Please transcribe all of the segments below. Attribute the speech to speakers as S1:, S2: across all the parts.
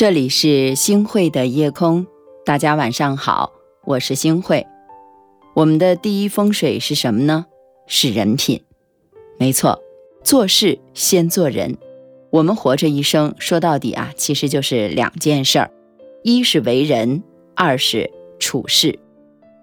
S1: 这里是星汇的夜空，大家晚上好，我是星汇。我们的第一风水是什么呢？是人品。没错，做事先做人。我们活着一生，说到底啊，其实就是两件事儿：一是为人，二是处事。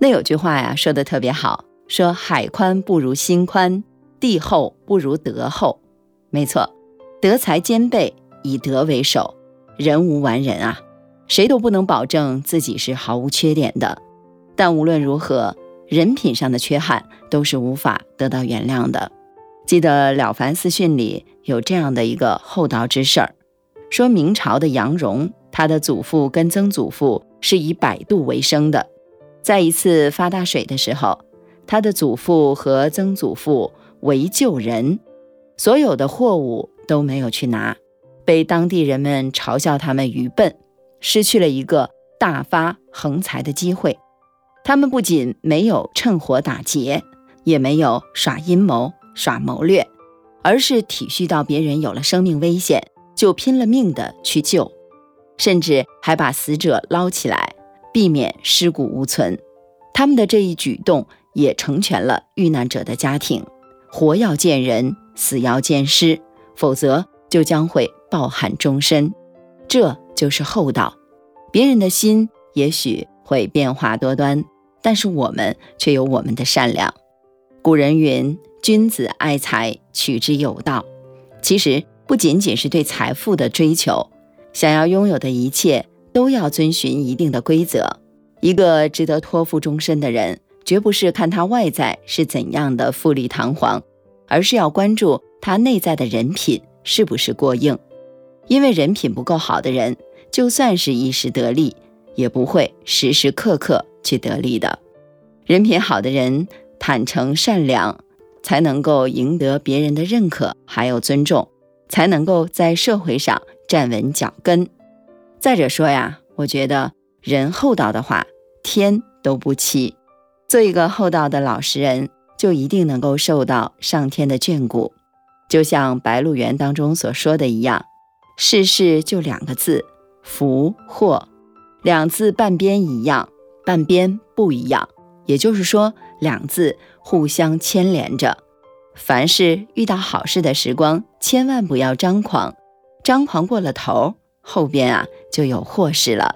S1: 那有句话呀，说的特别好，说海宽不如心宽，地厚不如德厚。没错，德才兼备，以德为首。人无完人啊，谁都不能保证自己是毫无缺点的。但无论如何，人品上的缺憾都是无法得到原谅的。记得《了凡四训》里有这样的一个厚道之事儿，说明朝的杨荣，他的祖父跟曾祖父是以摆渡为生的。在一次发大水的时候，他的祖父和曾祖父为救人，所有的货物都没有去拿。被当地人们嘲笑他们愚笨，失去了一个大发横财的机会。他们不仅没有趁火打劫，也没有耍阴谋、耍谋略，而是体恤到别人有了生命危险，就拼了命的去救，甚至还把死者捞起来，避免尸骨无存。他们的这一举动也成全了遇难者的家庭。活要见人，死要见尸，否则就将会。抱憾终身，这就是厚道。别人的心也许会变化多端，但是我们却有我们的善良。古人云：“君子爱财，取之有道。”其实不仅仅是对财富的追求，想要拥有的一切都要遵循一定的规则。一个值得托付终身的人，绝不是看他外在是怎样的富丽堂皇，而是要关注他内在的人品是不是过硬。因为人品不够好的人，就算是一时得利，也不会时时刻刻去得利的。人品好的人，坦诚善良，才能够赢得别人的认可，还有尊重，才能够在社会上站稳脚跟。再者说呀，我觉得人厚道的话，天都不欺。做一个厚道的老实人，就一定能够受到上天的眷顾。就像《白鹿原》当中所说的一样。世事就两个字，福祸，两字半边一样，半边不一样。也就是说，两字互相牵连着。凡是遇到好事的时光，千万不要张狂，张狂过了头，后边啊就有祸事了。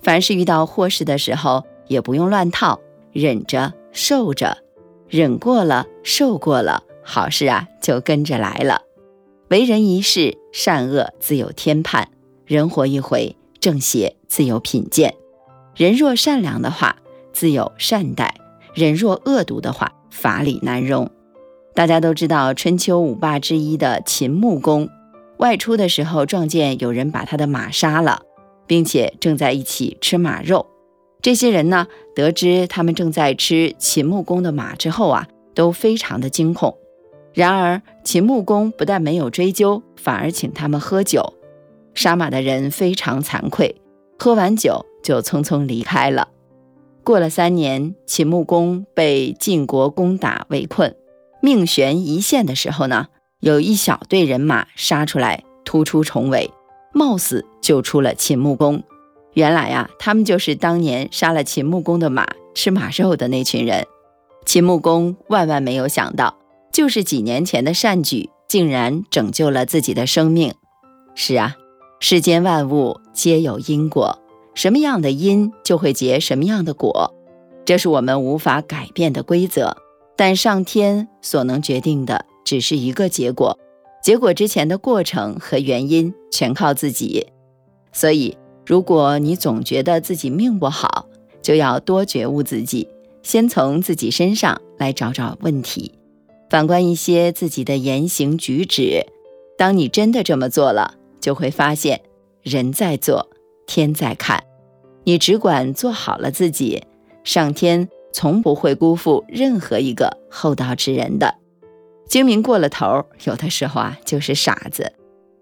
S1: 凡是遇到祸事的时候，也不用乱套，忍着受着，忍过了，受过了，好事啊就跟着来了。为人一世，善恶自有天判；人活一回，正邪自有品鉴。人若善良的话，自有善待；人若恶毒的话，法理难容。大家都知道，春秋五霸之一的秦穆公，外出的时候撞见有人把他的马杀了，并且正在一起吃马肉。这些人呢，得知他们正在吃秦穆公的马之后啊，都非常的惊恐。然而，秦穆公不但没有追究，反而请他们喝酒。杀马的人非常惭愧，喝完酒就匆匆离开了。过了三年，秦穆公被晋国攻打围困，命悬一线的时候呢，有一小队人马杀出来，突出重围，冒死救出了秦穆公。原来呀，他们就是当年杀了秦穆公的马、吃马肉的那群人。秦穆公万万没有想到。就是几年前的善举，竟然拯救了自己的生命。是啊，世间万物皆有因果，什么样的因就会结什么样的果，这是我们无法改变的规则。但上天所能决定的只是一个结果，结果之前的过程和原因全靠自己。所以，如果你总觉得自己命不好，就要多觉悟自己，先从自己身上来找找问题。反观一些自己的言行举止，当你真的这么做了，就会发现人在做，天在看。你只管做好了自己，上天从不会辜负任何一个厚道之人的。精明过了头，有的时候啊就是傻子。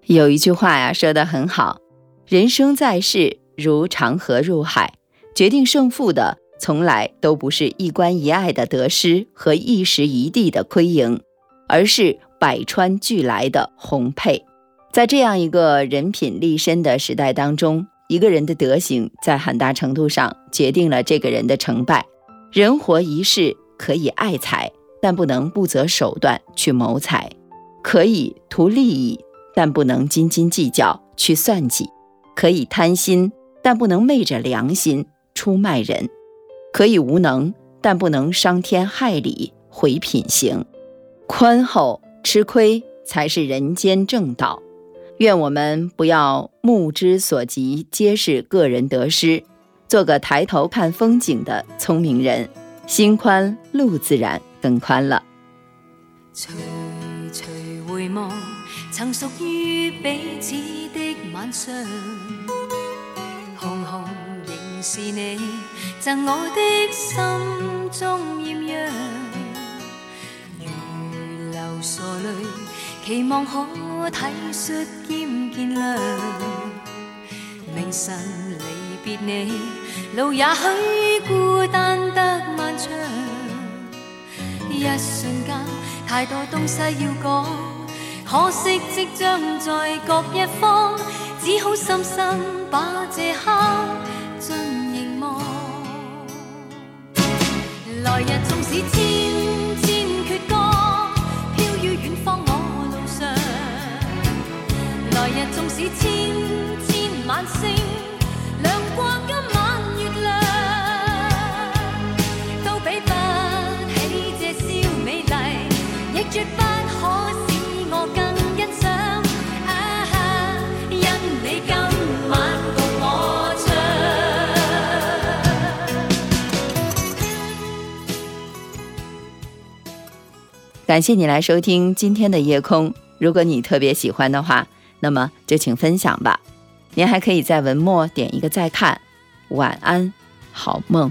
S1: 有一句话呀说得很好：人生在世如长河入海，决定胜负的。从来都不是一关一爱的得失和一时一地的亏盈，而是百川俱来的宏沛。在这样一个人品立身的时代当中，一个人的德行在很大程度上决定了这个人的成败。人活一世，可以爱财，但不能不择手段去谋财；可以图利益，但不能斤斤计较去算计；可以贪心，但不能昧着良心出卖人；可以无能，但不能伤天害理毁品行。宽厚吃亏才是人间正道。愿我们不要目之所及皆是个人得失，做个抬头看风景的聪明人，心宽路自然更宽了。
S2: 徐徐回望，曾属于彼此的晚上，红红仍是你赠我的心中艳阳，如流傻泪，期望可。体恤兼见谅，明晨离别你，路也许孤单得漫长。一瞬间，太多东西要讲，可惜即将在各一方，只好深深把这刻来日纵使千千阙歌，飘于远方我路上。来日纵使千千晚星亮过今晚月亮，都比不起这宵美丽，亦绝不
S1: 感谢你来收听今天的夜空。如果你特别喜欢的话，那么就请分享吧，您还可以在文末点一个再看。晚安，好梦。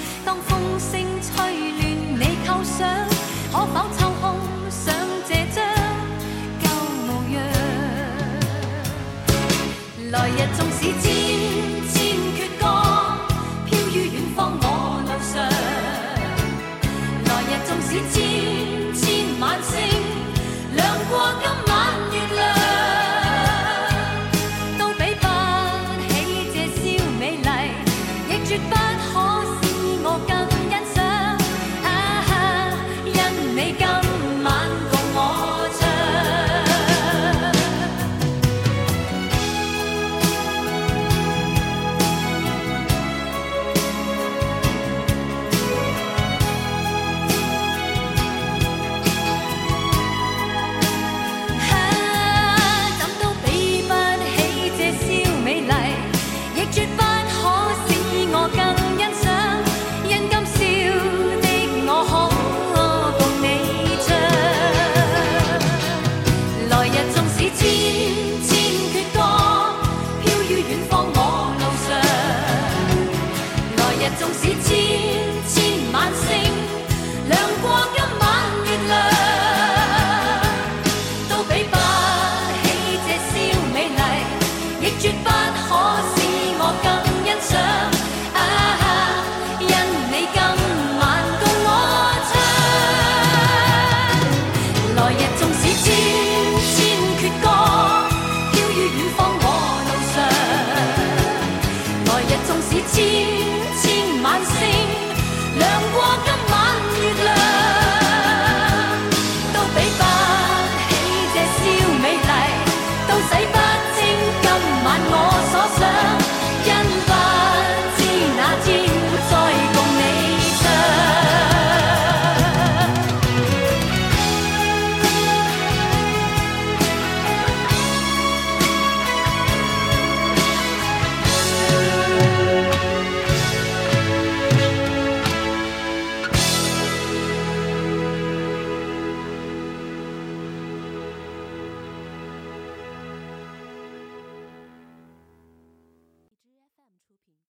S2: 当风声吹乱你构想，可否抽空想这张旧模样？来日纵使千千阙歌，飘于远方我路上。来日纵使千